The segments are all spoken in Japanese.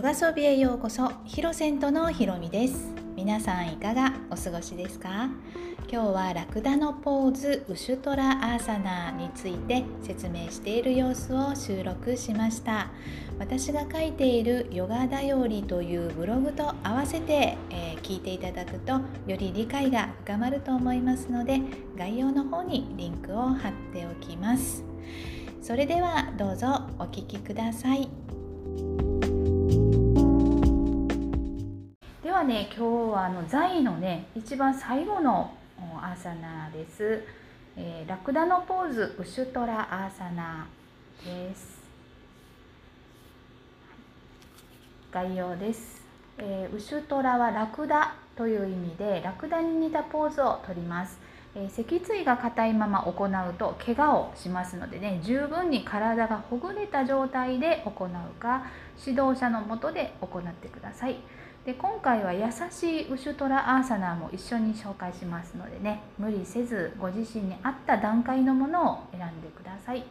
ヨガソビへようこそヒロセントのひろみです。皆さんいかがお過ごしですか？今日はラクダのポーズウシュトラアーサナについて説明している様子を収録しました。私が書いているヨガだよりというブログと合わせて、えー、聞いていただくとより理解が深まると思いますので概要の方にリンクを貼っておきます。それではどうぞお聞きください。ね今日はあの座のね一番最後のアーサナです、えー、ラクダのポーズウシュトラアーサナです。概要です、えー、ウシュトラはラクダという意味でラクダに似たポーズをとります。えー、脊椎が硬いまま行うと怪我をしますのでね十分に体がほぐれた状態で行うか指導者のもとで行ってください。で今回は優しいウシュトラアーサナーも一緒に紹介しますのでね無理せずご自身に合った段階のものを選んでください。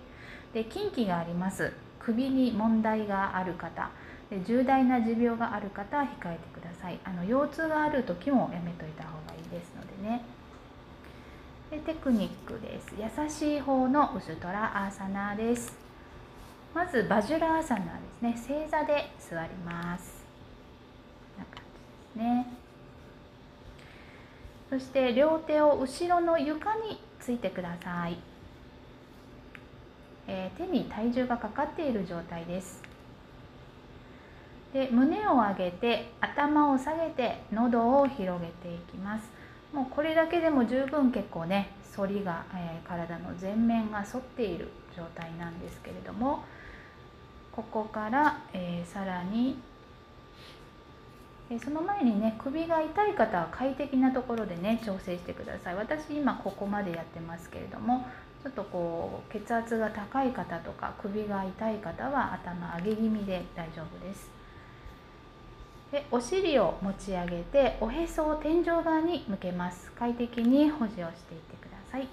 で近畿があります。首に問題がある方。で重大な持病がある方は控えてください。あの腰痛がある時もやめといた方がいいですのでね。でテクニックです。優しい方のウシュトラアーサナーです。まずバジュラアーサナーですね。正座で座りますこんな感じです。ね。そして両手を後ろの床についてください、えー、手に体重がかかっている状態です。で胸を上げて頭を下げて喉を広げていきます。もうこれだけでも十分結構ね反りが、えー、体の前面が反っている状態なんですけれどもここから、えー、さらに、その前にね首が痛い方は快適なところでね調整してください。私今ここまでやってますけれどもちょっとこう血圧が高い方とか首が痛い方は頭上げ気味で大丈夫です。でお尻を持ち上げておへそを天井側に向けます。快適に保持をしていってください。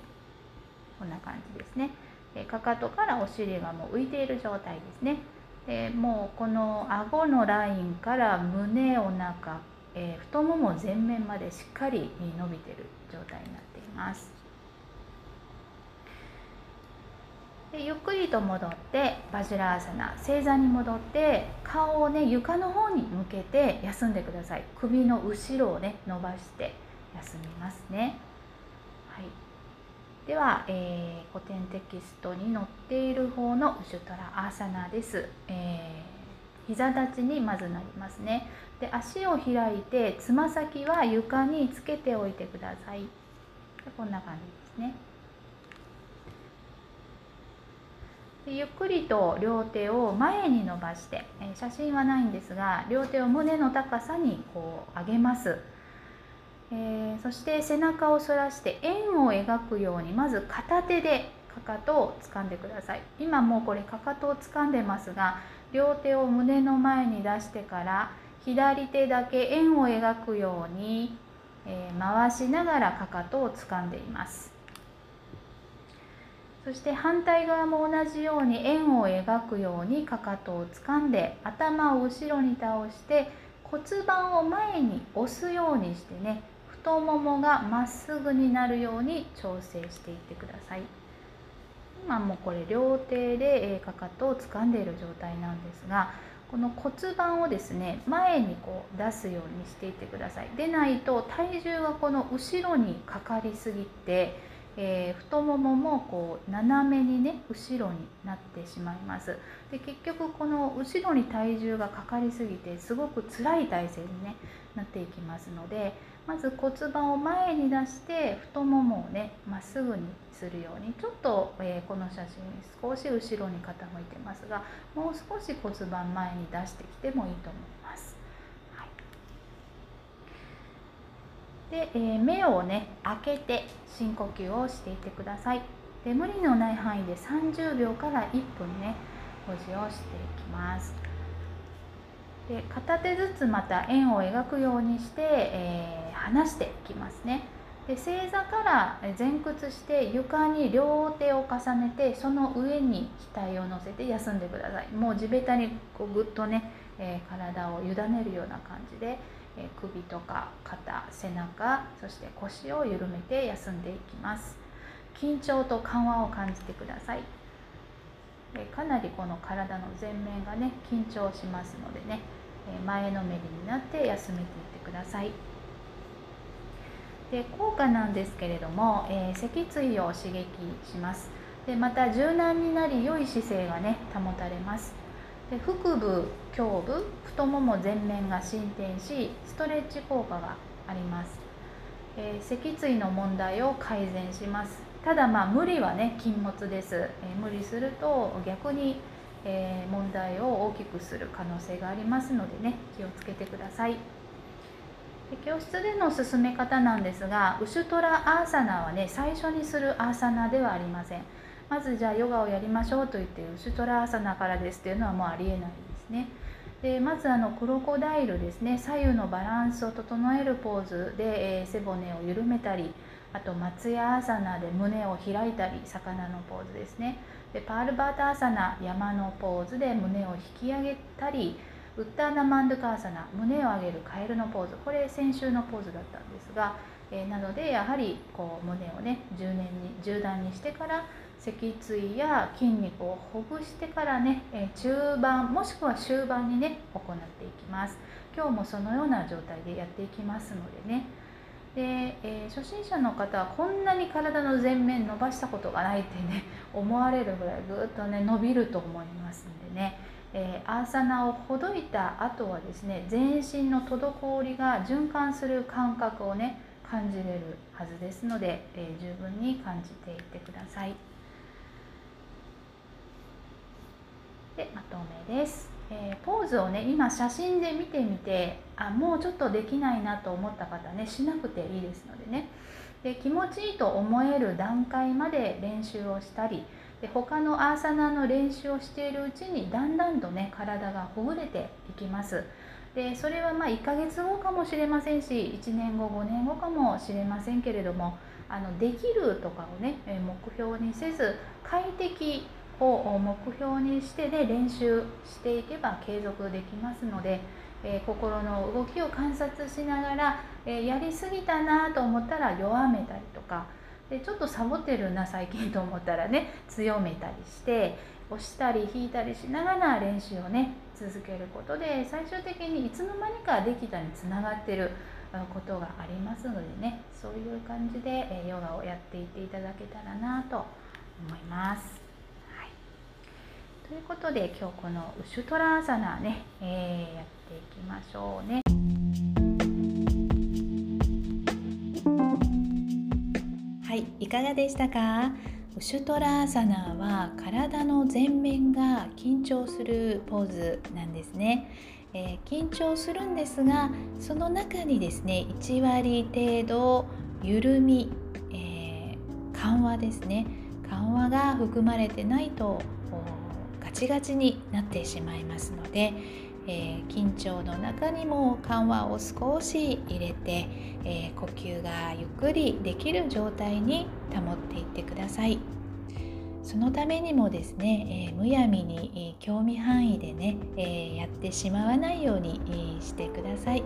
こんな感じですね。でかかとからお尻がもう浮いている状態ですね。でもうこの顎のラインから胸お腹、えー、太もも前面までしっかり伸びてる状態になっています。でゆっくりと戻ってバジュラーサナ正座に戻って顔をね床の方に向けて休んでください。首の後ろをね伸ばして休みますね。はい。では、えー、古典テキストに載っている方のウシュトラアーサナです、えー、膝立ちにまずなりますね。で足を開いてつま先は床につけておいてください。こんな感じですね。でゆっくりと両手を前に伸ばして、え写真はないんですが両手を胸の高さにこう上げます、えー、そして背中を反らして円を描くようにまず片手でかかとを掴んでください。今もうこれかかとを掴んでますが両手を胸の前に出してから左手だけ円を描くように、えー、回しながらかかとを掴んでいます。そして反対側も同じように円を描くようにかかとを掴んで頭を後ろに倒して骨盤を前に押すようにしてね太ももがまっすぐになるように調整していってください。今もこれ両手でかかとを掴んでいる状態なんですがこの骨盤をですね前にこう出すようにしていってください。でないと体重がこの後ろにかかりすぎてえー、太もももこう斜めにね後ろになってしまいますで結局この後ろに体重がかかりすぎてすごく辛い体勢に、ね、なっていきますのでまず骨盤を前に出して太ももをねまっすぐにするようにちょっと、えー、この写真少し後ろに傾いてますがもう少し骨盤前に出してきてもいいと思います。で、えー、目をね開けて深呼吸をしていってください。で無理のない範囲で30秒から1分ね保持をしていきます。で片手ずつまた円を描くようにして、えー、離していきますね。で正座から前屈して床に両手を重ねてその上に額を乗せて休んでください。もう地べたにこうぐっとね、えー、体を委ねるような感じで、えー、首とか肩背中そして腰を緩めて休んでいきます。緊張と緩和を感じてください。かなりこの体の前面がね緊張しますのでね前のめりになって休めていってください。で効果なんですけれども、えー、脊椎を刺激します。でまた柔軟になり良い姿勢がね保たれます。で腹部胸部太もも前面が進展しストレッチ効果があります、えー、脊椎の問題を改善します。ただまあ無理はね禁物です、えー、無理すると逆に、えー、問題を大きくする可能性がありますのでね気をつけてください。で教室での進め方なんですがウシュトラアーサナはね最初にするアーサナではありません。まずじゃあヨガをやりましょうと言ってウシュトラアーサナからですっていうのはもうありえないですね。でまずあのクロコダイルですね。左右のバランスを整えるポーズで、えー、背骨を緩めたりあと松屋アーサナで胸を開いたり魚のポーズですね。でパールバータアーサナ山のポーズで胸を引き上げたりウッターナマンドカーサナ胸を上げるカエルのポーズ。これ先週のポーズだったんですが、えー、なのでやはりこう胸をね10年に10段にしてから脊椎や筋肉をほぐしてからね、えー、中盤もしくは終盤にね行っていきます。今日もそのような状態でやっていきますのでね。で、えー、初心者の方はこんなに体の前面伸ばしたことがないってね思われるぐらいぐっとね伸びると思いますんでね。えー、アーサナをほどいた後はですね全身の滞りが循環する感覚をね感じれるはずですので、えー、十分に感じていってください。でまとめです、えー、ポーズをね今写真で見てみてあもうちょっとできないなと思った方ねしなくていいですのでねで気持ちいいと思える段階まで練習をしたりで他のアーサナの練習をしているうちにだんだんとね体がほぐれていきます。でそれはまあ1ヶ月後かもしれませんし1年後5年後かもしれませんけれどもあのできるとかをね目標にせず快適を目標にしてで練習していけば継続できますので、えー、心の動きを観察しながら、えー、やりすぎたなと思ったら弱めたりとかでちょっとサボってるな最近と思ったらね 強めたりして押したり引いたりしながら練習をね続けることで最終的にいつの間にかできたにつながってることがありますのでねそういう感じでヨガをやっていっていただけたらなと思います。はい、ということで今日このウシュトラーサナね、えー、やっていきましょうね。いかがでしたか？ウシュトラーサナーは体の前面が緊張するポーズなんですね、えー、緊張するんですがその中にですね1割程度緩み、えー、緩和ですね。緩和が含まれてないとガチガチになってしまいますのでえー、緊張の中にも緩和を少し入れて、えー、呼吸がゆっくりできる状態に保っていってください。そのためにもですね、えー、むやみに、えー、興味範囲でね、えー、やってしまわないように、えー、してください、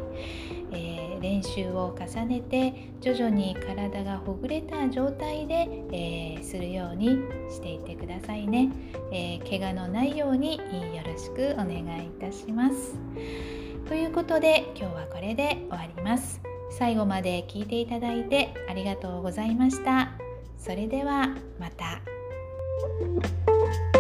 え練習を重ねて徐々に体がほぐれた状態で、えするようにしていってくださいね、え怪我のないようによろしくお願いいたします。ということで今日はこれで終わります。最後まで聞いていただいてありがとうございました。それではまた。thank you